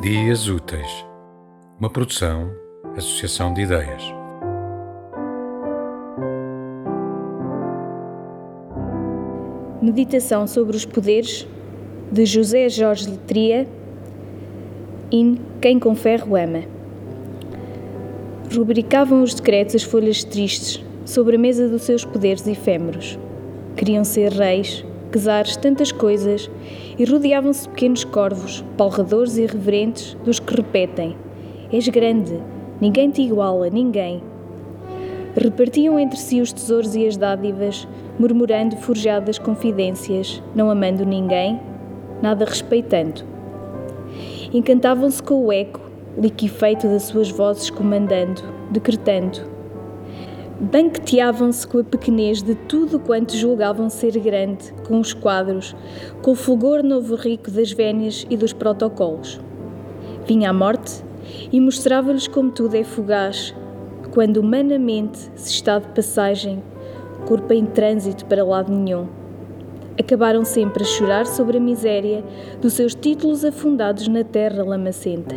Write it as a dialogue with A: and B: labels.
A: Dias Úteis, uma produção, associação de ideias.
B: Meditação sobre os poderes de José Jorge Letria in Quem com Ferro Ama. Rubricavam os decretos as folhas tristes sobre a mesa dos seus poderes efêmeros. Queriam ser reis, quesares tantas coisas e rodeavam-se pequenos corvos, palradores e reverentes, dos que repetem: És grande, ninguém te iguala, ninguém. Repartiam entre si os tesouros e as dádivas, murmurando forjadas confidências, não amando ninguém, nada respeitando. Encantavam-se com o eco, liquefeito das suas vozes comandando, decretando. Banqueteavam-se com a pequenez de tudo quanto julgavam ser grande, com os quadros, com o fulgor novo rico das vénias e dos protocolos. Vinha a morte e mostrava-lhes como tudo é fugaz, quando humanamente se está de passagem, corpo em trânsito para lado nenhum. Acabaram sempre a chorar sobre a miséria dos seus títulos afundados na terra lamacenta.